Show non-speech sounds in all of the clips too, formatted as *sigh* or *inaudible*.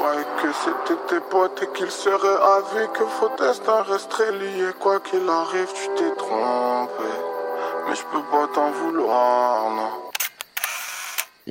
croyais que c'était tes potes et qu'ils seraient avec que faut destin resterait lié. Quoi qu'il arrive, tu t'es trompé. Mais je peux pas t'en vouloir, non.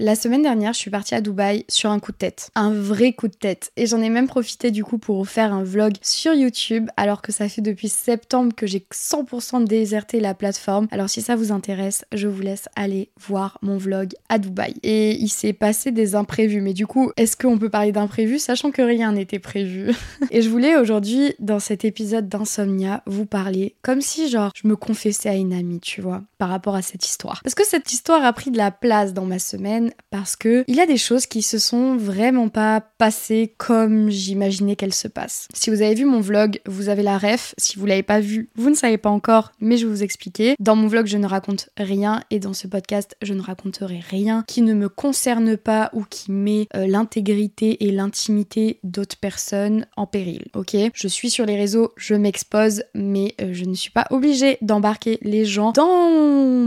La semaine dernière, je suis partie à Dubaï sur un coup de tête. Un vrai coup de tête. Et j'en ai même profité du coup pour faire un vlog sur YouTube, alors que ça fait depuis septembre que j'ai 100% déserté la plateforme. Alors si ça vous intéresse, je vous laisse aller voir mon vlog à Dubaï. Et il s'est passé des imprévus. Mais du coup, est-ce qu'on peut parler d'imprévus, sachant que rien n'était prévu? *laughs* Et je voulais aujourd'hui, dans cet épisode d'Insomnia, vous parler comme si genre je me confessais à une amie, tu vois, par rapport à cette histoire. Parce que cette histoire a pris de la place dans ma semaine parce que il y a des choses qui se sont vraiment pas passées comme j'imaginais qu'elles se passent. Si vous avez vu mon vlog, vous avez la ref. Si vous l'avez pas vu, vous ne savez pas encore, mais je vais vous expliquer. Dans mon vlog, je ne raconte rien et dans ce podcast, je ne raconterai rien qui ne me concerne pas ou qui met euh, l'intégrité et l'intimité d'autres personnes en péril. Ok? Je suis sur les réseaux, je m'expose, mais euh, je ne suis pas obligée d'embarquer les gens dans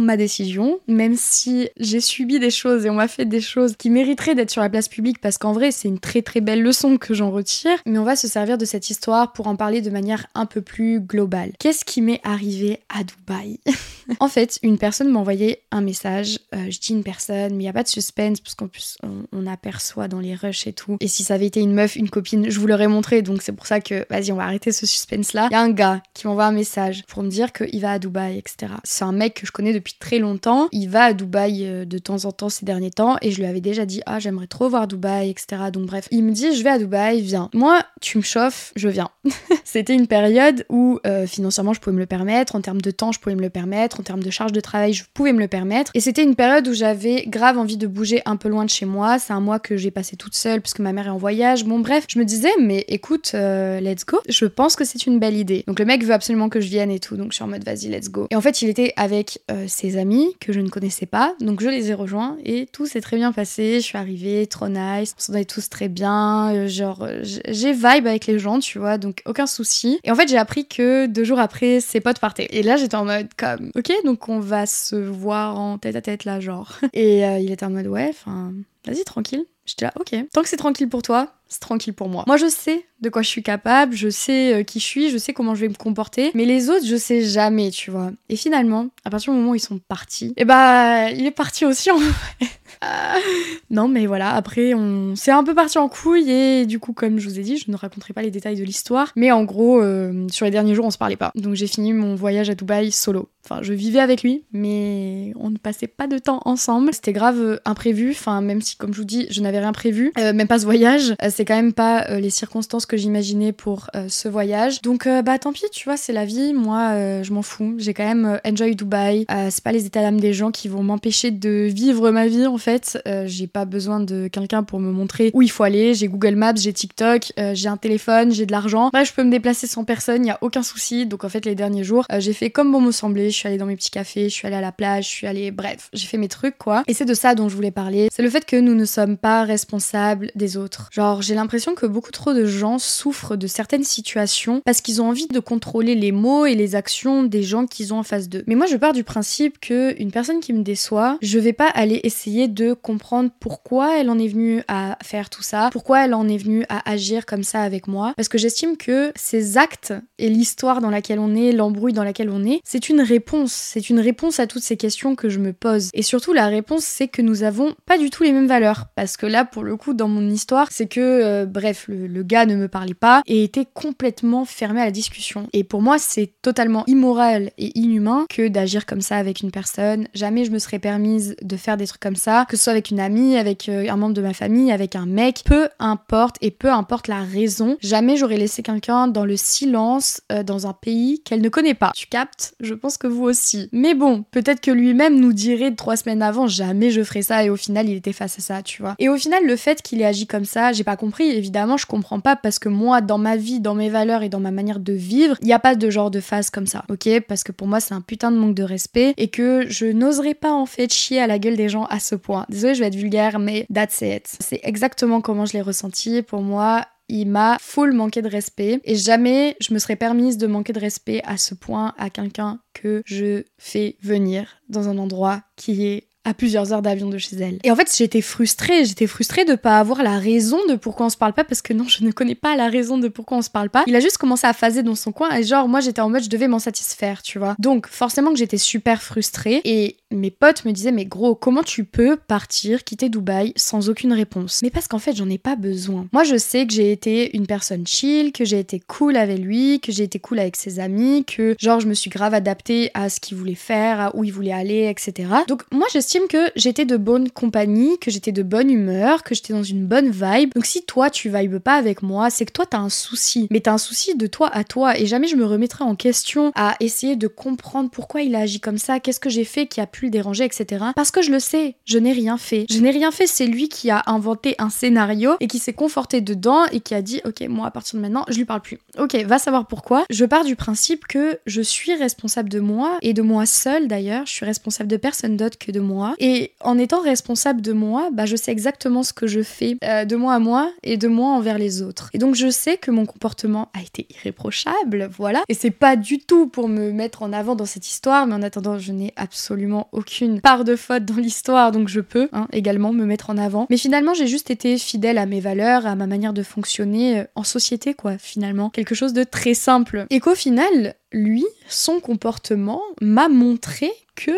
ma décision, même si j'ai subi des choses et on m'a fait des choses qui mériteraient d'être sur la place publique parce qu'en vrai, c'est une très très belle leçon que j'en retire. Mais on va se servir de cette histoire pour en parler de manière un peu plus globale. Qu'est-ce qui m'est arrivé à Dubaï? *laughs* En fait, une personne m'a envoyé un message. Euh, je dis une personne, mais il n'y a pas de suspense parce qu'en plus, on, aperçoit dans les rushs et tout. Et si ça avait été une meuf, une copine, je vous l'aurais montré. Donc c'est pour ça que, vas-y, on va arrêter ce suspense-là. Il y a un gars qui m'envoie un message pour me dire qu'il va à Dubaï, etc. C'est un mec que je connais depuis très longtemps. Il va à Dubaï euh, de temps en temps ces derniers temps et je lui avais déjà dit ah j'aimerais trop voir Dubaï etc donc bref il me dit je vais à Dubaï viens moi tu me chauffes je viens *laughs* c'était une période où euh, financièrement je pouvais me le permettre en termes de temps je pouvais me le permettre en termes de charge de travail je pouvais me le permettre et c'était une période où j'avais grave envie de bouger un peu loin de chez moi c'est un mois que j'ai passé toute seule parce que ma mère est en voyage bon bref je me disais mais écoute euh, let's go je pense que c'est une belle idée donc le mec veut absolument que je vienne et tout donc je suis en mode vas-y let's go et en fait il était avec euh, ses amis que je ne connaissais pas donc je les ai rejoints et tout s'est très bien passé. Je suis arrivée, trop nice. On s'entendait tous très bien. Euh, genre, j'ai vibe avec les gens, tu vois, donc aucun souci. Et en fait, j'ai appris que deux jours après, ses potes partaient. Et là, j'étais en mode comme, donc on va se voir en tête à tête là, genre. *laughs* Et euh, il était en mode, ouais, enfin, vas-y, tranquille. J'étais là, ok. Tant que c'est tranquille pour toi, c'est tranquille pour moi. Moi, je sais de quoi je suis capable, je sais euh, qui je suis, je sais comment je vais me comporter, mais les autres, je sais jamais, tu vois. Et finalement, à partir du moment où ils sont partis, et eh bah, il est parti aussi en fait. *laughs* non, mais voilà, après, on c'est un peu parti en couille et du coup, comme je vous ai dit, je ne raconterai pas les détails de l'histoire, mais en gros, euh, sur les derniers jours, on se parlait pas. Donc j'ai fini mon voyage à Dubaï solo. Enfin, je vivais avec lui, mais on ne passait pas de temps ensemble. C'était grave euh, imprévu, enfin, même si, comme je vous dis, je n'avais rien prévu, même pas ce voyage, quand même pas les circonstances que j'imaginais pour ce voyage. Donc, bah tant pis, tu vois, c'est la vie. Moi, je m'en fous. J'ai quand même enjoy Dubaï. c'est pas les états d'âme des gens qui vont m'empêcher de vivre ma vie en fait. Euh, j'ai pas besoin de quelqu'un pour me montrer où il faut aller. J'ai Google Maps, j'ai TikTok, euh, j'ai un téléphone, j'ai de l'argent. Bref, je peux me déplacer sans personne, il y a aucun souci. Donc en fait, les derniers jours, euh, j'ai fait comme bon me semblait. Je suis allée dans mes petits cafés, je suis allée à la plage, je suis allée. Bref, j'ai fait mes trucs quoi. Et c'est de ça dont je voulais parler. C'est le fait que nous ne sommes pas responsables des autres. Genre, j'ai l'impression que beaucoup trop de gens souffrent de certaines situations parce qu'ils ont envie de contrôler les mots et les actions des gens qu'ils ont en face d'eux. Mais moi, je pars du principe que une personne qui me déçoit, je vais pas aller essayer de comprendre pourquoi elle en est venue à faire tout ça, pourquoi elle en est venue à agir comme ça avec moi, parce que j'estime que ces actes et l'histoire dans laquelle on est, l'embrouille dans laquelle on est, c'est une réponse, c'est une réponse à toutes ces questions que je me pose. Et surtout, la réponse, c'est que nous avons pas du tout les mêmes valeurs, parce que là, pour le coup, dans mon histoire, c'est que, euh, bref, le, gars ne me parlait pas et était complètement fermé à la discussion. Et pour moi, c'est totalement immoral et inhumain que d'agir comme ça avec une personne. Jamais je me serais permise de faire des trucs comme ça, que ce soit avec une amie, avec euh, un membre de ma famille, avec un mec, peu importe et peu importe la raison, jamais j'aurais laissé quelqu'un dans le silence euh, dans un pays qu'elle ne connaît pas. Tu captes? Je pense que vous aussi. Mais bon, peut-être que lui-même nous dirait trois semaines avant, jamais je ferais ça et au final il était face à ça, tu vois. Et au final, le fait qu'il ait agi comme ça, j'ai pas Évidemment, je comprends pas parce que moi, dans ma vie, dans mes valeurs et dans ma manière de vivre, il n'y a pas de genre de phase comme ça, ok? Parce que pour moi, c'est un putain de manque de respect et que je n'oserais pas en fait chier à la gueule des gens à ce point. Désolée, je vais être vulgaire, mais that's it. C'est exactement comment je l'ai ressenti. Pour moi, il m'a full manqué de respect et jamais je me serais permise de manquer de respect à ce point à quelqu'un que je fais venir dans un endroit qui est à plusieurs heures d'avion de chez elle. Et en fait, j'étais frustrée, j'étais frustrée de pas avoir la raison de pourquoi on se parle pas parce que non, je ne connais pas la raison de pourquoi on se parle pas. Il a juste commencé à phaser dans son coin et genre moi j'étais en mode je devais m'en satisfaire, tu vois. Donc forcément que j'étais super frustrée et mes potes me disaient mais gros, comment tu peux partir, quitter Dubaï sans aucune réponse? Mais parce qu'en fait, j'en ai pas besoin. Moi, je sais que j'ai été une personne chill, que j'ai été cool avec lui, que j'ai été cool avec ses amis, que genre je me suis grave adaptée à ce qu'il voulait faire, à où il voulait aller, etc. Donc moi, j'estime que j'étais de bonne compagnie, que j'étais de bonne humeur, que j'étais dans une bonne vibe. Donc si toi, tu vibes pas avec moi, c'est que toi, t'as un souci. Mais t'as un souci de toi à toi et jamais je me remettrai en question à essayer de comprendre pourquoi il a agi comme ça, qu'est-ce que j'ai fait qui a pu le déranger, etc. Parce que je le sais, je n'ai rien fait. Je n'ai rien fait, c'est lui qui a inventé un scénario et qui s'est conforté dedans et qui a dit ok moi à partir de maintenant je lui parle plus. Ok, va savoir pourquoi. Je pars du principe que je suis responsable de moi et de moi seule d'ailleurs. Je suis responsable de personne d'autre que de moi. Et en étant responsable de moi, bah je sais exactement ce que je fais euh, de moi à moi et de moi envers les autres. Et donc je sais que mon comportement a été irréprochable, voilà. Et c'est pas du tout pour me mettre en avant dans cette histoire, mais en attendant je n'ai absolument aucune part de faute dans l'histoire, donc je peux hein, également me mettre en avant. Mais finalement j'ai juste été fidèle à mes valeurs, à ma manière de fonctionner euh, en société, quoi, finalement. Quelque chose de très simple. Et qu'au final, lui, son comportement m'a montré que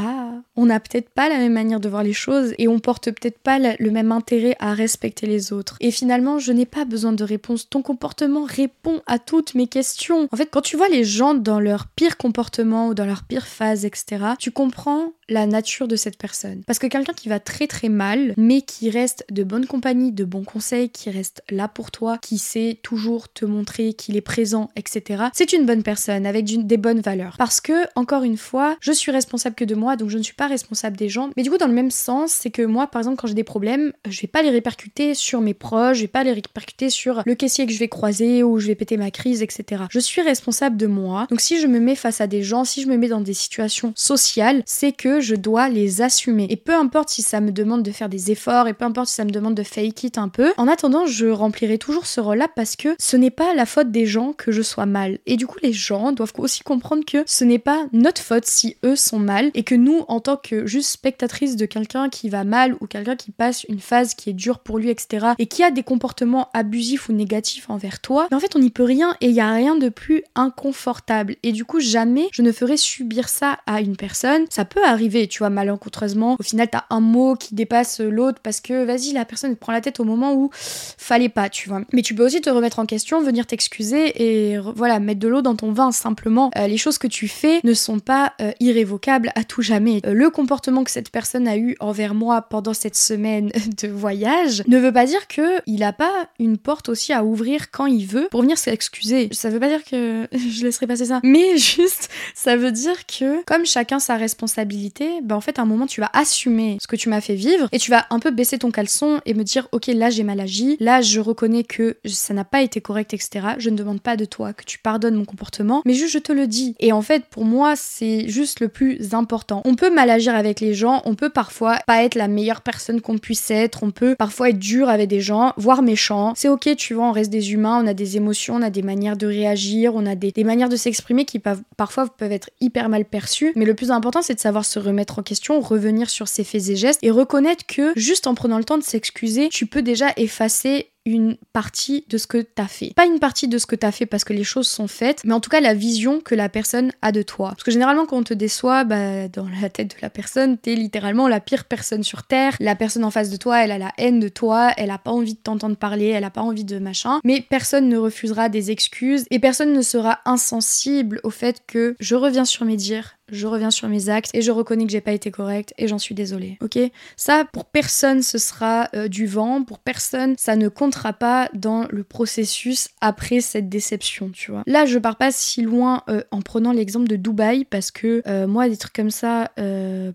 ah, on n'a peut-être pas la même manière de voir les choses et on porte peut-être pas le même intérêt à respecter les autres. Et finalement, je n'ai pas besoin de réponse. Ton comportement répond à toutes mes questions. En fait, quand tu vois les gens dans leur pire comportement ou dans leur pire phase, etc., tu comprends la nature de cette personne. Parce que quelqu'un qui va très très mal, mais qui reste de bonne compagnie, de bons conseils, qui reste là pour toi, qui sait toujours te montrer qu'il est présent, etc., c'est une bonne personne avec des bonnes valeurs. Parce que, encore une fois, je suis responsable que de moi, donc je ne suis pas responsable des gens. Mais du coup, dans le même sens, c'est que moi, par exemple, quand j'ai des problèmes, je vais pas les répercuter sur mes proches, je vais pas les répercuter sur le caissier que je vais croiser ou je vais péter ma crise, etc. Je suis responsable de moi. Donc si je me mets face à des gens, si je me mets dans des situations sociales, c'est que je dois les assumer. Et peu importe si ça me demande de faire des efforts et peu importe si ça me demande de fake it un peu, en attendant, je remplirai toujours ce rôle-là parce que ce n'est pas la faute des gens que je sois mal. Et du coup, les gens doivent aussi comprendre que ce n'est pas notre faute si eux sont mal et que nous, en tant que juste spectatrice de quelqu'un qui va mal ou quelqu'un qui passe une phase qui est dure pour lui, etc., et qui a des comportements abusifs ou négatifs envers toi, mais en fait, on n'y peut rien et il n'y a rien de plus inconfortable. Et du coup, jamais je ne ferai subir ça à une personne. Ça peut arriver tu vois, malencontreusement. Au final, t'as un mot qui dépasse l'autre parce que, vas-y, la personne te prend la tête au moment où fallait pas, tu vois. Mais tu peux aussi te remettre en question, venir t'excuser et voilà, mettre de l'eau dans ton vin. Simplement, euh, les choses que tu fais ne sont pas euh, irrévocables à tout jamais. Euh, le comportement que cette personne a eu envers moi pendant cette semaine *laughs* de voyage ne veut pas dire que il a pas une porte aussi à ouvrir quand il veut pour venir s'excuser. Ça veut pas dire que *laughs* je laisserai passer ça, mais *laughs* juste ça veut dire que comme chacun sa responsabilité bah en fait à un moment tu vas assumer ce que tu m'as fait vivre et tu vas un peu baisser ton caleçon et me dire ok là j'ai mal agi, là je reconnais que ça n'a pas été correct etc. Je ne demande pas de toi que tu pardonnes mon comportement, mais juste je te le dis. Et en fait pour moi c'est juste le plus important. On peut mal agir avec les gens, on peut parfois pas être la meilleure personne qu'on puisse être, on peut parfois être dur avec des gens, voire méchant. C'est ok tu vois, on reste des humains, on a des émotions, on a des manières de réagir, on a des, des manières de s'exprimer qui peuvent, parfois peuvent être hyper mal perçues, mais le plus important c'est de savoir se remettre en question, revenir sur ses faits et gestes et reconnaître que juste en prenant le temps de s'excuser, tu peux déjà effacer une partie de ce que t'as fait. Pas une partie de ce que t'as fait parce que les choses sont faites, mais en tout cas la vision que la personne a de toi. Parce que généralement quand on te déçoit, bah, dans la tête de la personne, t'es littéralement la pire personne sur Terre. La personne en face de toi, elle a la haine de toi, elle a pas envie de t'entendre parler, elle a pas envie de machin. Mais personne ne refusera des excuses et personne ne sera insensible au fait que je reviens sur mes dires, je reviens sur mes actes et je reconnais que j'ai pas été correcte et j'en suis désolée. Ok? Ça, pour personne, ce sera euh, du vent. Pour personne, ça ne pas dans le processus après cette déception, tu vois. Là, je pars pas si loin euh, en prenant l'exemple de Dubaï parce que euh, moi, des trucs comme ça,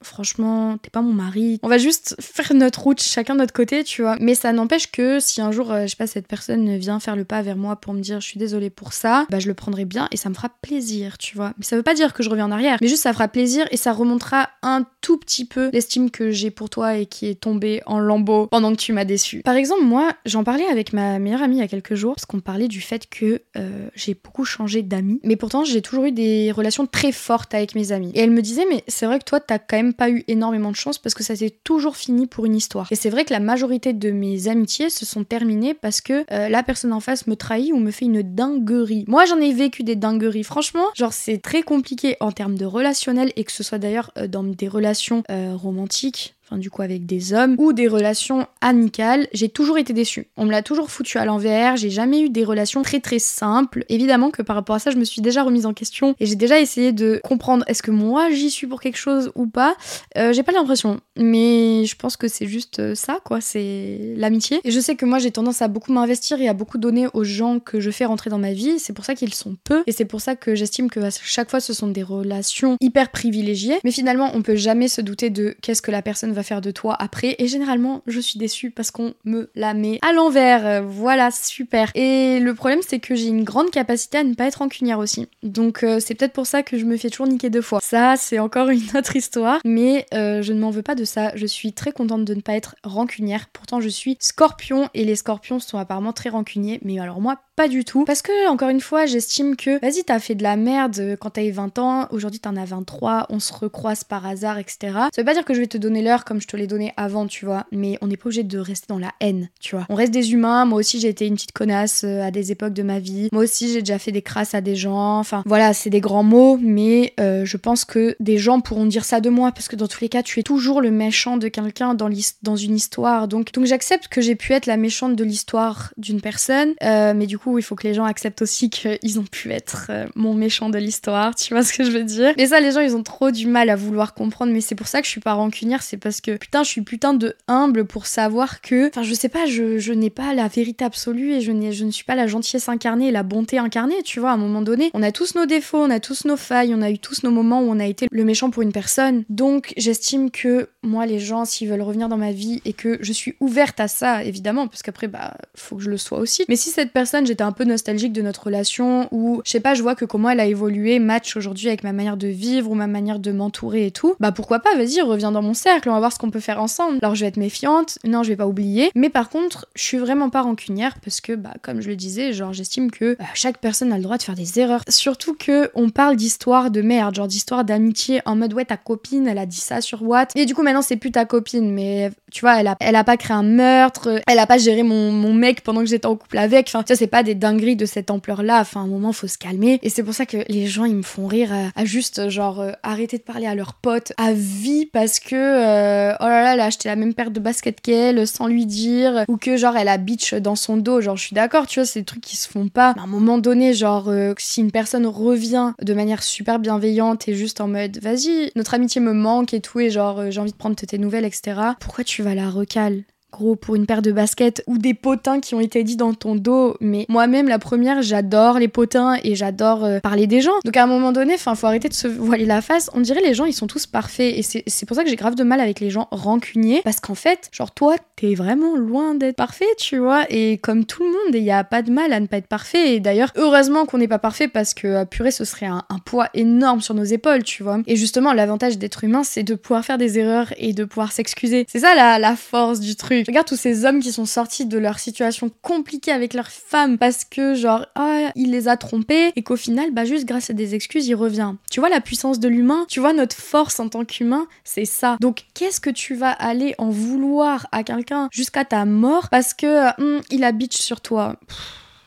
franchement, t'es pas mon mari. On va juste faire notre route, chacun de notre côté, tu vois. Mais ça n'empêche que si un jour, je sais pas, cette personne vient faire le pas vers moi pour me dire je suis désolée pour ça, bah je le prendrai bien et ça me fera plaisir, tu vois. Mais ça veut pas dire que je reviens en arrière, mais juste ça fera plaisir et ça remontera un tout petit peu l'estime que j'ai pour toi et qui est tombée en lambeaux pendant que tu m'as déçu. Par exemple, moi, j'en parlais avec ma meilleure amie il y a quelques jours, parce qu'on parlait du fait que euh, j'ai beaucoup changé d'amis, mais pourtant j'ai toujours eu des relations très fortes avec mes amis. Et elle me disait, mais c'est vrai que toi, t'as quand même pas eu énormément de chance parce que ça s'est toujours fini pour une histoire. Et c'est vrai que la majorité de mes amitiés se sont terminées parce que euh, la personne en face me trahit ou me fait une dinguerie. Moi, j'en ai vécu des dingueries. Franchement, genre, c'est très compliqué en termes de relationnel et que ce soit d'ailleurs euh, dans des relations romantiques du coup avec des hommes, ou des relations amicales, j'ai toujours été déçue. On me l'a toujours foutu à l'envers, j'ai jamais eu des relations très très simples. Évidemment que par rapport à ça, je me suis déjà remise en question et j'ai déjà essayé de comprendre est-ce que moi j'y suis pour quelque chose ou pas? Euh, j'ai pas l'impression, mais je pense que c'est juste euh, ça, quoi, c'est l'amitié. Et je sais que moi j'ai tendance à beaucoup m'investir et à beaucoup donner aux gens que je fais rentrer dans ma vie, c'est pour ça qu'ils sont peu et c'est pour ça que j'estime que à chaque fois ce sont des relations hyper privilégiées, mais finalement on peut jamais se douter de qu'est-ce que la personne va faire de toi après. Et généralement, je suis déçue parce qu'on me la met à l'envers. Voilà, super. Et le problème, c'est que j'ai une grande capacité à ne pas être rancunière aussi. Donc euh, c'est peut-être pour ça que je me fais toujours niquer deux fois. Ça, c'est encore *laughs* une autre histoire. Mais euh, je ne m'en veux pas de ça. Je suis très contente de ne pas être rancunière. Pourtant, je suis scorpion et les scorpions sont apparemment très rancuniers. Mais alors moi, pas du tout. Parce que, encore une fois, j'estime que, vas-y, t'as fait de la merde quand t'as eu 20 ans, aujourd'hui t'en as 23, on se recroise par hasard, etc. Ça veut pas dire que je vais te donner l'heure comme je te l'ai donné avant, tu vois, mais on n'est pas obligé de rester dans la haine, tu vois. On reste des humains, moi aussi j'ai été une petite connasse euh, à des époques de ma vie, moi aussi j'ai déjà fait des crasses à des gens, enfin voilà, c'est des grands mots, mais euh, je pense que des gens pourront dire ça de moi, parce que dans tous les cas, tu es toujours le méchant de quelqu'un dans, une histoire, donc, donc j'accepte que j'ai pu être la méchante de l'histoire d'une personne, euh, mais du coup, il faut que les gens acceptent aussi qu'ils ont pu être euh, mon méchant de l'histoire, tu vois ce que je veux dire? Et ça, les gens, ils ont trop du mal à vouloir comprendre, mais c'est pour ça que je suis pas rancunière, c'est parce que putain, je suis putain de humble pour savoir que, enfin, je sais pas, je, je n'ai pas la vérité absolue et je, je ne suis pas la gentillesse incarnée la bonté incarnée, tu vois, à un moment donné, on a tous nos défauts, on a tous nos failles, on a eu tous nos moments où on a été le méchant pour une personne. Donc, j'estime que moi, les gens, s'ils veulent revenir dans ma vie et que je suis ouverte à ça, évidemment, parce qu'après, bah, faut que je le sois aussi. Mais si cette personne, j'étais un peu nostalgique de notre relation ou je sais pas, je vois que comment elle a évolué match aujourd'hui avec ma manière de vivre ou ma manière de m'entourer et tout, bah pourquoi pas, vas-y, reviens dans mon cercle, on va voir ce qu'on peut faire ensemble. Alors je vais être méfiante, non, je vais pas oublier, mais par contre, je suis vraiment pas rancunière parce que bah comme je le disais, genre j'estime que bah, chaque personne a le droit de faire des erreurs. Surtout que on parle d'histoire de merde, genre d'histoire d'amitié en mode ouais ta copine, elle a dit ça sur Watt et du coup maintenant c'est plus ta copine, mais tu vois, elle a, elle a pas créé un meurtre, elle a pas géré mon, mon mec pendant que j'étais en couple avec, enfin tu vois c'est pas des dingueries de cette ampleur-là. Enfin, à un moment, faut se calmer. Et c'est pour ça que les gens, ils me font rire à, juste, genre, euh, arrêter de parler à leurs potes à vie parce que, euh, oh là là, elle a acheté la même paire de baskets qu'elle sans lui dire. Ou que, genre, elle a bitch dans son dos. Genre, je suis d'accord, tu vois, c'est des trucs qui se font pas. à un moment donné, genre, euh, si une personne revient de manière super bienveillante et juste en mode, vas-y, notre amitié me manque et tout, et genre, j'ai envie de prendre tes nouvelles, etc. Pourquoi tu vas la recal gros pour une paire de baskets ou des potins qui ont été dit dans ton dos. Mais moi-même, la première, j'adore les potins et j'adore euh, parler des gens. Donc à un moment donné, enfin, faut arrêter de se voiler la face. On dirait les gens, ils sont tous parfaits. Et c'est pour ça que j'ai grave de mal avec les gens rancuniers. Parce qu'en fait, genre, toi, t'es vraiment loin d'être parfait, tu vois. Et comme tout le monde, il n'y a pas de mal à ne pas être parfait. Et d'ailleurs, heureusement qu'on n'est pas parfait parce que, euh, purée, ce serait un, poids énorme sur nos épaules, tu vois. Et justement, l'avantage d'être humain, c'est de pouvoir faire des erreurs et de pouvoir s'excuser. C'est ça la, la force du truc. Regarde tous ces hommes qui sont sortis de leur situation compliquée avec leur femme parce que, genre, ah, il les a trompés et qu'au final, bah, juste grâce à des excuses, il revient. Tu vois la puissance de l'humain? Tu vois notre force en tant qu'humain? C'est ça. Donc, qu'est-ce que tu vas aller en vouloir à quelqu'un jusqu'à ta mort parce que hum, il a bitch sur toi?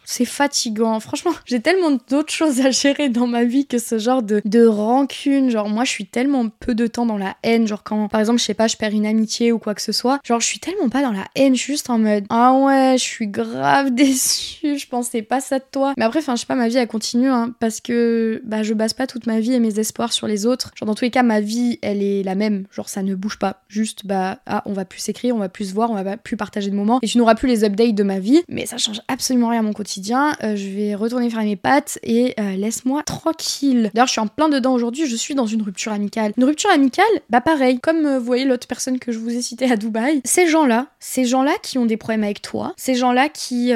C'est fatigant. Franchement, *laughs* j'ai tellement d'autres choses à gérer dans ma vie que ce genre de, de rancune. Genre, moi, je suis tellement peu de temps dans la haine. Genre, quand, par exemple, je sais pas, je perds une amitié ou quoi que ce soit. Genre, je suis tellement pas dans la haine. Je suis juste en mode, ah ouais, je suis grave *laughs* déçue. Je pensais pas ça de toi. Mais après, enfin, je sais pas, ma vie, elle continue, hein, parce que, bah, je base pas toute ma vie et mes espoirs sur les autres. Genre, dans tous les cas, ma vie, elle est la même. Genre, ça ne bouge pas. Juste, bah, ah, on va plus s'écrire, on va plus se voir, on va plus partager de moments. Et tu n'auras plus les updates de ma vie. Mais ça change absolument rien à mon quotidien euh, je vais retourner faire mes pattes et euh, laisse-moi tranquille. D'ailleurs, je suis en plein dedans aujourd'hui, je suis dans une rupture amicale. Une rupture amicale, bah pareil, comme vous voyez l'autre personne que je vous ai citée à Dubaï, ces gens-là, ces gens-là qui ont des problèmes avec toi, ces gens-là qui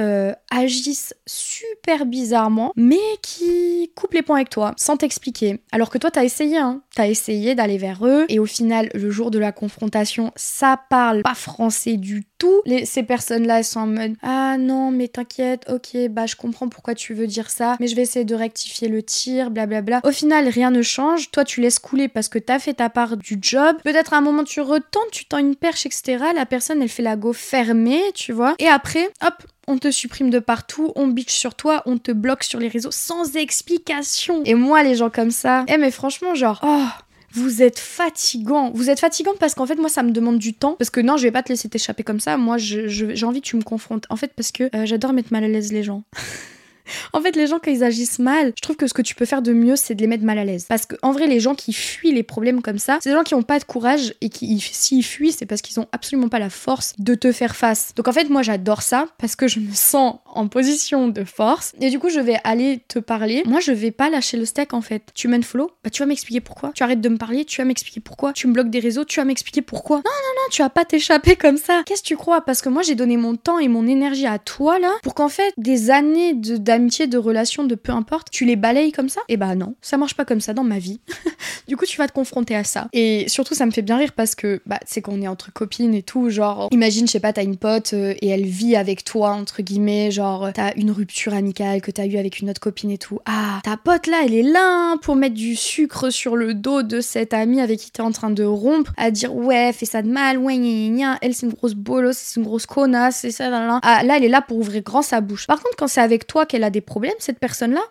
agissent super bizarrement, mais qui coupent les points avec toi sans t'expliquer. Alors que toi, t'as essayé, hein. T'as essayé d'aller vers eux et au final, le jour de la confrontation, ça parle pas français du tout. ces personnes-là, elles sont en mode Ah non, mais t'inquiète, ok, bah je comprends pourquoi tu veux dire ça, mais je vais essayer de rectifier le tir, blablabla. Au final, rien ne change. Toi, tu laisses couler parce que t'as fait ta part du job. Peut-être à un moment, tu retentes, tu tends une perche, etc. La personne, elle fait la go fermée, tu vois. Et après, hop, on te supprime de partout, on bitch sur toi, on te bloque sur les réseaux sans explication. Et moi, les gens comme ça, eh mais franchement, genre, oh, vous êtes fatigant. Vous êtes fatigante parce qu'en fait, moi, ça me demande du temps. Parce que non, je vais pas te laisser t'échapper comme ça. Moi, j'ai envie que tu me confrontes. En fait, parce que euh, j'adore mettre mal à l'aise les gens. *laughs* en fait, les gens, quand ils agissent mal, je trouve que ce que tu peux faire de mieux, c'est de les mettre mal à l'aise. Parce qu'en vrai, les gens qui fuient les problèmes comme ça, c'est des gens qui n'ont pas de courage et qui, s'ils fuient, c'est parce qu'ils ont absolument pas la force de te faire face. Donc en fait, moi, j'adore ça parce que je me sens en position de force. Et du coup, je vais aller te parler. Moi, je vais pas lâcher le steak en fait. Tu follow Bah, tu vas m'expliquer pourquoi. Tu arrêtes de me parler, tu vas m'expliquer pourquoi. Tu me bloques des réseaux, tu vas m'expliquer pourquoi. Non, non, non, tu vas pas t'échapper comme ça. Qu'est-ce que tu crois? Parce que moi, j'ai donné mon temps et mon énergie à toi là pour qu'en fait, des années de, relations, de peu importe, tu les balayes comme ça? Eh bah non, ça marche pas comme ça dans ma vie. *laughs* du coup, tu vas te confronter à ça. Et surtout, ça me fait bien rire parce que bah, c'est qu'on est entre copines et tout. Genre, imagine, je sais pas, t'as une pote euh, et elle vit avec toi, entre guillemets. Genre, t'as une rupture amicale que t'as eu avec une autre copine et tout. Ah, ta pote là, elle est là hein, pour mettre du sucre sur le dos de cette amie avec qui t'es en train de rompre, à dire ouais, fais ça de mal, ouais, gna, gna, elle c'est une grosse bolos, c'est une grosse connasse, c'est ça, là, là. Ah, là, elle est là pour ouvrir grand sa bouche. Par contre, quand c'est avec toi qu'elle a des problèmes, cette personne-là,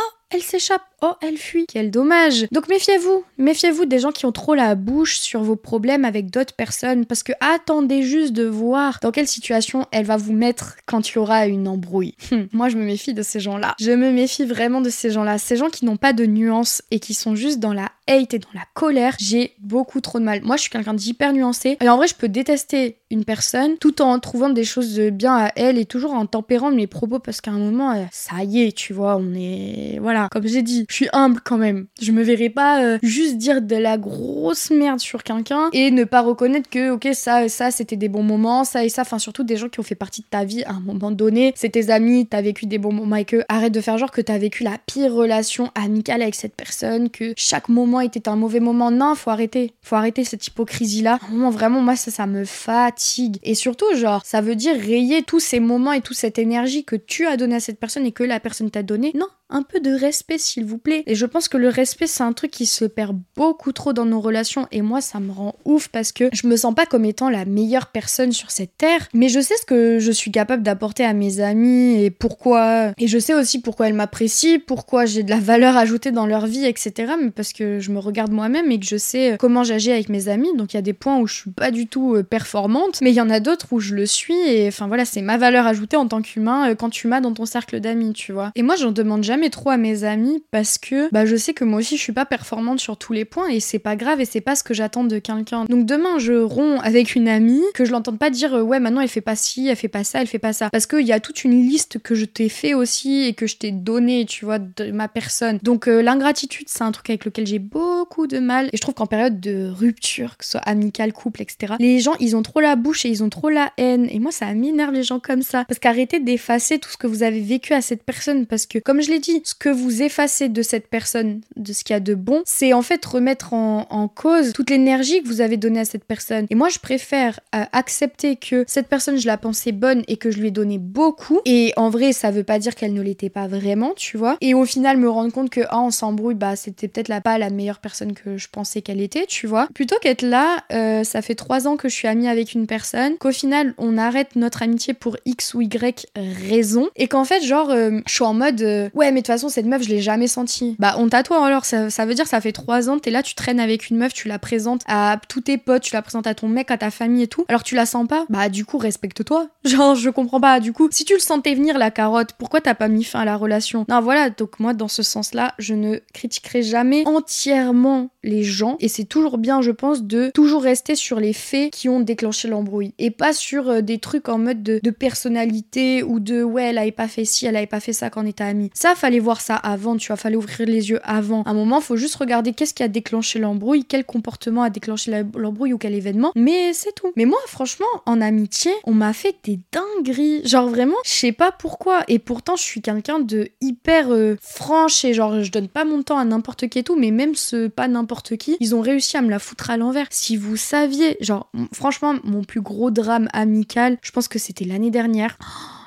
oh, elle s'échappe. Oh, elle fuit. Quel dommage. Donc méfiez-vous. Méfiez-vous des gens qui ont trop la bouche sur vos problèmes avec d'autres personnes parce que attendez juste de voir dans quelle situation elle va vous mettre quand il y aura une embrouille. *laughs* Hum, moi, je me méfie de ces gens-là. Je me méfie vraiment de ces gens-là. Ces gens qui n'ont pas de nuances et qui sont juste dans la hate et dans la colère. J'ai beaucoup trop de mal. Moi, je suis quelqu'un d'hyper nuancé. Et en vrai, je peux détester une personne tout en trouvant des choses de bien à elle et toujours en tempérant mes propos parce qu'à un moment, euh, ça y est, tu vois, on est. Voilà, comme j'ai dit, je suis humble quand même. Je me verrai pas euh, juste dire de la grosse merde sur quelqu'un et ne pas reconnaître que, ok, ça, ça, c'était des bons moments, ça et ça. Enfin, surtout des gens qui ont fait partie de ta vie à un moment donné. C'est tes amis, t'as vécu des bons moments avec eux. Arrête de faire genre que t'as vécu la pire relation amicale avec cette personne, que chaque moment était un mauvais moment. Non, faut arrêter. Faut arrêter cette hypocrisie-là. moment, vraiment, moi, ça, ça me fatigue. Et surtout, genre, ça veut dire rayer tous ces moments et toute cette énergie que tu as donné à cette personne et que la personne t'a donné. Non, un peu de respect, s'il vous plaît. Et je pense que le respect, c'est un truc qui se perd beaucoup trop dans nos relations. Et moi, ça me rend ouf parce que je me sens pas comme étant la meilleure personne sur cette terre. Mais je sais ce que je suis capable d'apporter à mes amis et pourquoi. Et je sais aussi pourquoi elles m'apprécient, pourquoi j'ai de la valeur ajoutée dans leur vie, etc. Mais parce que je me regarde moi-même et que je sais comment j'agis avec mes amis. Donc il y a des points où je suis pas du tout euh, performante, mais il y en a d'autres où je le suis. Et enfin voilà, c'est ma valeur ajoutée en tant qu'humain euh, quand tu m'as dans ton cercle d'amis, tu vois. Et moi, j'en demande jamais trop à mes amis parce que bah, je sais que moi aussi je suis pas performante sur tous les points et c'est pas grave et c'est pas ce que j'attends de quelqu'un. Donc demain je romps avec une amie, que je l'entende pas dire ouais maintenant elle fait pas ci, elle fait pas ça, elle fait pas ça. Parce qu'il y a toute une liste que je t'ai fait aussi et que je t'ai donné, tu vois, de ma personne. Donc euh, l'ingratitude c'est un truc avec lequel j'ai beaucoup de mal et je trouve qu'en période de rupture, que ce soit amicale, couple, etc., les gens ils ont trop la bouche et ils ont trop la haine et moi ça m'énerve les gens comme ça. Parce qu'arrêtez d'effacer tout ce que vous avez vécu à cette personne parce que comme je l'ai ce que vous effacez de cette personne, de ce qu'il y a de bon, c'est en fait remettre en, cause toute l'énergie que vous avez donnée à cette personne. Et moi, je préfère euh, accepter que cette personne, je la pensais bonne et que je lui ai donné beaucoup. Et en vrai, ça veut pas dire qu'elle ne l'était pas vraiment, tu vois. Et au final, me rendre compte que, ah, on s'embrouille, bah, c'était peut-être pas la meilleure personne que je pensais qu'elle était, tu vois. Plutôt qu'être là, euh, ça fait trois ans que je suis amie avec une personne, qu'au final, on arrête notre amitié pour X ou Y raison. Et qu'en fait, genre, euh, je suis en mode, ouais, mais de toute façon, cette meuf, je l'ai jamais sentie. Bah, à toi alors, ça, ça veut dire ça fait trois ans, t'es là, tu traînes avec une meuf, tu la présentes à tous tes potes, tu la présentes à ton mec, à ta famille et tout. Alors tu la sens pas, bah du coup, respecte-toi. *laughs* Genre, je comprends pas. Du coup, si tu le sentais venir, la carotte, pourquoi t'as pas mis fin à la relation? Non, voilà, donc moi, dans ce sens-là, je ne critiquerai jamais entièrement les gens. Et c'est toujours bien, je pense, de toujours rester sur les faits qui ont déclenché l'embrouille. Et pas sur euh, des trucs en mode de, personnalité ou de ouais, elle avait pas fait ci, elle avait pas fait ça quand on était amis. Ça, fallait voir ça avant, tu vois, fallait ouvrir les yeux avant. À un moment, faut juste regarder qu'est-ce qui a déclenché l'embrouille, quel comportement a déclenché l'embrouille ou quel événement. Mais c'est tout. Mais moi, franchement, en amitié, on m'a fait des dingueries. Genre vraiment, je sais pas pourquoi. Et pourtant, je suis quelqu'un de hyper euh, franche et genre, je donne pas mon temps à n'importe qui et tout, mais même ce pas n'importe qui, ils ont réussi à me la foutre à l'envers. Si vous saviez, genre, franchement, mon plus gros drame amical, je pense que c'était l'année dernière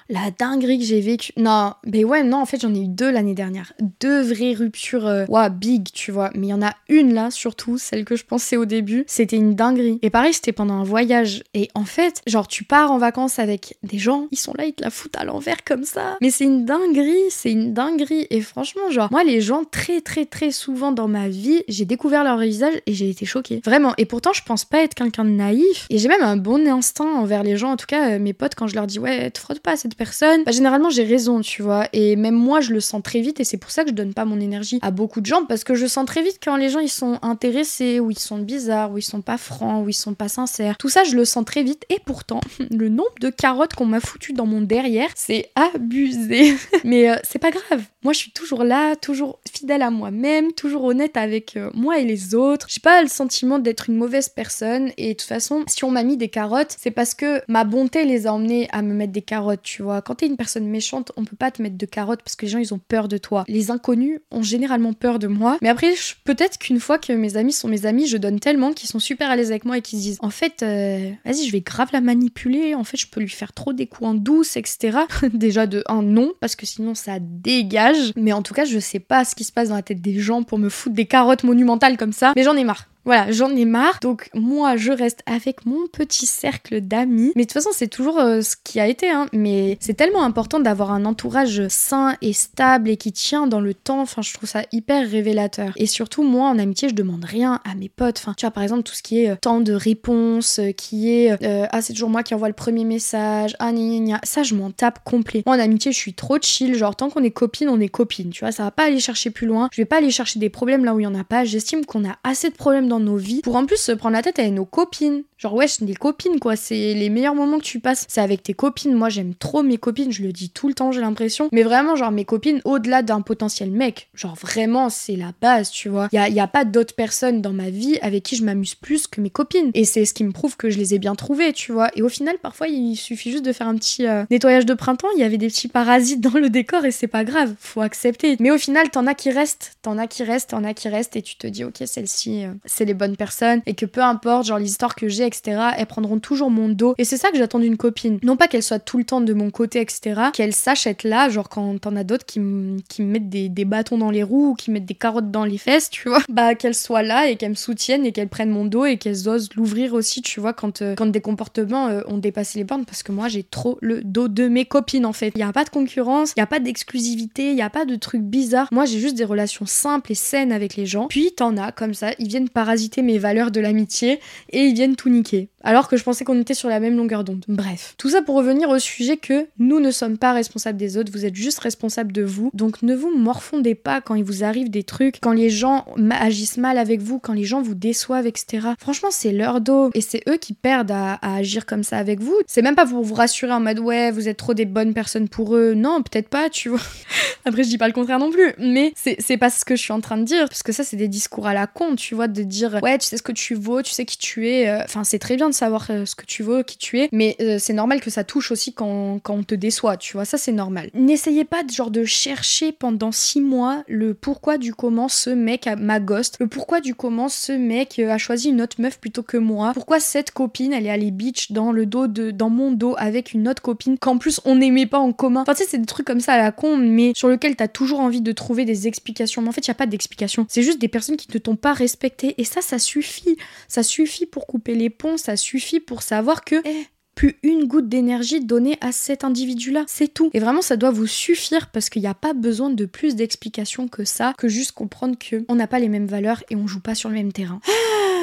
la dinguerie que j'ai vécue. Non, mais ouais, non, en fait, j'en ai eu deux l'année dernière. Deux vraies ruptures, euh, big, tu vois. Mais il y en a une là, surtout, celle que je pensais au début. C'était une dinguerie. Et pareil, c'était pendant un voyage. Et en fait, genre, tu pars en vacances avec des gens, ils sont là, ils te la foutent à l'envers comme ça. Mais c'est une dinguerie, c'est une dinguerie. Et franchement, genre, moi, les gens, très, très, très souvent dans ma vie, j'ai découvert leur visage et j'ai été choquée. Vraiment. Et pourtant, je pense pas être quelqu'un de naïf. Et j'ai même un bon instinct envers les gens. En tout cas, euh, mes potes, quand je leur dis, ouais, te frotte pas cette personne, bah, généralement j'ai raison, tu vois. Et même moi, je le sens très vite et c'est pour ça que je donne pas mon énergie à beaucoup de gens parce que je sens très vite quand les gens ils sont intéressés ou ils sont bizarres ou ils sont pas francs ou ils sont pas sincères. Tout ça, je le sens très vite et pourtant, *laughs* le nombre de carottes qu'on m'a foutu dans mon derrière, c'est abusé. *laughs* Mais euh, c'est pas grave. Moi, je suis toujours là, toujours fidèle à moi-même, toujours honnête avec euh, moi et les autres. J'ai pas le sentiment d'être une mauvaise personne et de toute façon, si on m'a mis des carottes, c'est parce que ma bonté les a emmenés à me mettre des carottes, tu vois. Quand t'es une personne méchante, on peut pas te mettre de carottes parce que les gens ils ont peur de toi. Les inconnus ont généralement peur de moi. Mais après, peut-être qu'une fois que mes amis sont mes amis, je donne tellement qu'ils sont super à l'aise avec moi et qu'ils disent en fait, euh, vas-y, je vais grave la manipuler. En fait, je peux lui faire trop des coups en douce, etc. *laughs* Déjà de un non parce que sinon ça dégage. Mais en tout cas, je sais pas ce qui se passe dans la tête des gens pour me foutre des carottes monumentales comme ça. Mais j'en ai marre. Voilà, j'en ai marre. Donc moi, je reste avec mon petit cercle d'amis. Mais de toute façon, c'est toujours euh, ce qui a été. Hein. Mais c'est tellement important d'avoir un entourage sain et stable et qui tient dans le temps. Enfin, je trouve ça hyper révélateur. Et surtout, moi, en amitié, je demande rien à mes potes. Enfin, tu vois, par exemple, tout ce qui est euh, temps de réponse, euh, qui est ah, c'est toujours moi qui envoie le premier message, ah, gna, gna, Ça, je m'en tape complet. Moi, en amitié, je suis trop chill. Genre, tant qu'on est copine, on est copine. Tu vois, ça va pas aller chercher plus loin. Je vais pas aller chercher des problèmes là où il y en a pas. J'estime qu'on a assez de problèmes dans nos vies pour en plus se prendre la tête avec nos copines. Genre, wesh, des copines, quoi. C'est les meilleurs moments que tu passes. C'est avec tes copines. Moi, j'aime trop mes copines. Je le dis tout le temps, j'ai l'impression. Mais vraiment, genre, mes copines, au-delà d'un potentiel mec. Genre, vraiment, c'est la base, tu vois. Il y a, pas d'autres personnes dans ma vie avec qui je m'amuse plus que mes copines. Et c'est ce qui me prouve que je les ai bien trouvées, tu vois. Et au final, parfois, il suffit juste de faire un petit euh, nettoyage de printemps. Il y avait des petits parasites dans le décor et c'est pas grave. Faut accepter. Mais au final, t'en as qui restent. T'en as qui restent, t'en as qui restent. Et tu te dis, ok, celle-ci, euh, les bonnes personnes. Et que peu importe, genre, les histoires que j'ai, etc., elles prendront toujours mon dos. Et c'est ça que j'attends d'une copine. Non pas qu'elle soit tout le temps de mon côté, etc. Qu'elle sache être là, genre quand t'en as d'autres qui, me mettent des, bâtons dans les roues ou qui mettent des carottes dans les fesses, tu vois. Bah qu'elle soit là et qu'elle me soutienne et qu'elle prenne mon dos et qu'elle osent l'ouvrir aussi, tu vois, quand, euh, quand des comportements euh, ont dépassé les bornes parce que moi j'ai trop le dos de mes copines en fait. Il y a pas de concurrence, il y a pas d'exclusivité, il y a pas de trucs bizarres. Moi j'ai juste des relations simples et saines avec les gens. Puis t'en as comme ça, ils viennent parasiter mes valeurs de l'amitié et ils viennent tout niquer alors que je pensais qu'on était sur la même longueur d'onde. Bref, tout ça pour revenir au sujet que nous ne sommes pas responsables des autres, vous êtes juste responsables de vous. Donc ne vous morfondez pas quand il vous arrive des trucs, quand les gens agissent mal avec vous, quand les gens vous déçoivent, etc. Franchement, c'est leur dos et c'est eux qui perdent à, agir comme ça avec vous. C'est même pas pour vous rassurer en mode ouais, vous êtes trop des bonnes personnes pour eux. Non, peut-être pas, tu vois. *laughs* Après, je dis pas le contraire non plus, mais c'est pas ce que je suis en train de dire, parce que ça, c'est des discours à la con, tu vois, de dire ouais, tu sais ce que tu vaux, tu sais qui tu es. Euh, enfin, c'est très bien de savoir euh, ce que tu veux, qui tu es, mais euh, c'est normal que ça touche aussi quand, quand on te déçoit, tu vois, ça c'est normal. N'essayez pas de genre de chercher pendant six mois le pourquoi du comment ce mec m'a ghost, le pourquoi du comment ce mec a choisi une autre meuf plutôt que moi, pourquoi cette copine elle est allée bitch dans le dos de, dans mon dos avec une autre copine qu'en plus on n'aimait pas en commun. Enfin tu sais c'est des trucs comme ça à la con, mais sur lequel t'as toujours envie de trouver des explications. Mais en fait il a pas d'explication, c'est juste des personnes qui ne t'ont pas respecté et ça ça suffit, ça suffit pour couper les ponts, ça suffit pour savoir que eh, plus une goutte d'énergie donnée à cet individu-là. C'est tout. Et vraiment, ça doit vous suffire parce qu'il n'y a pas besoin de plus d'explications que ça, que juste comprendre que on n'a pas les mêmes valeurs et on joue pas sur le même terrain. *gasps* *gasps*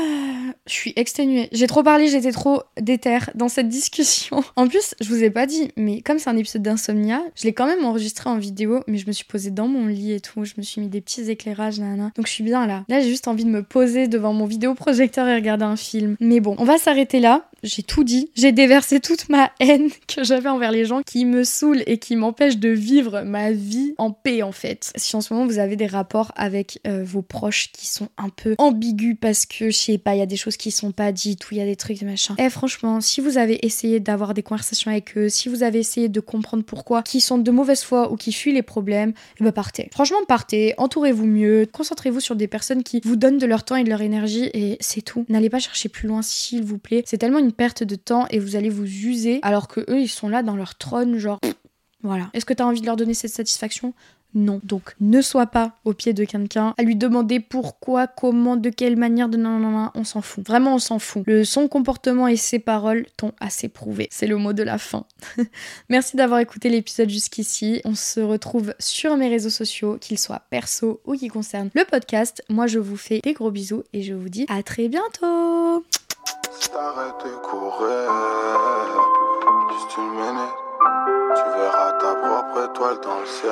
je suis exténuée. J'ai trop parlé, j'étais trop déter dans cette discussion. *laughs* En plus, je vous ai pas dit, mais comme c'est un épisode d'insomnia, je l'ai quand même enregistré en vidéo, mais je me suis posée dans mon lit et tout. Je me suis mis des petits éclairages, nana. Donc je suis bien là. Là, j'ai juste envie de me poser devant mon vidéoprojecteur et regarder un film. Mais bon, on va s'arrêter là j'ai tout dit. J'ai déversé toute ma *laughs* haine que j'avais envers les gens qui me saoulent et qui m'empêchent de vivre ma vie en paix en fait. Si en ce moment vous avez des rapports avec euh, vos proches qui sont un peu ambigus parce que je sais pas, il y a des choses qui sont pas dites ou il y a des trucs de machin. Eh franchement, si vous avez essayé d'avoir des conversations avec eux, si vous avez essayé de comprendre pourquoi, qui sont de mauvaise foi ou qui fuient les problèmes, eh ben partez. Franchement, partez, entourez-vous mieux, concentrez-vous sur des personnes qui vous donnent de leur temps et de leur énergie et c'est tout. N'allez pas chercher plus loin s'il vous plaît. C'est tellement une perte de temps et vous allez vous user alors que eux ils sont là dans leur trône genre voilà. Est-ce que tu as envie de leur donner cette satisfaction? Non. Donc ne sois pas au pied de quelqu'un à lui demander pourquoi, comment, de quelle manière, de non, non, non, on s'en fout. Vraiment, on s'en fout. Son comportement et ses paroles t'ont assez prouvé. C'est le mot de la fin. *laughs* Merci d'avoir écouté l'épisode jusqu'ici. On se retrouve sur mes réseaux sociaux, qu'ils soient perso ou qui concernent le podcast. Moi, je vous fais des gros bisous et je vous dis à très bientôt. Tu verras ta propre étoile dans le ciel.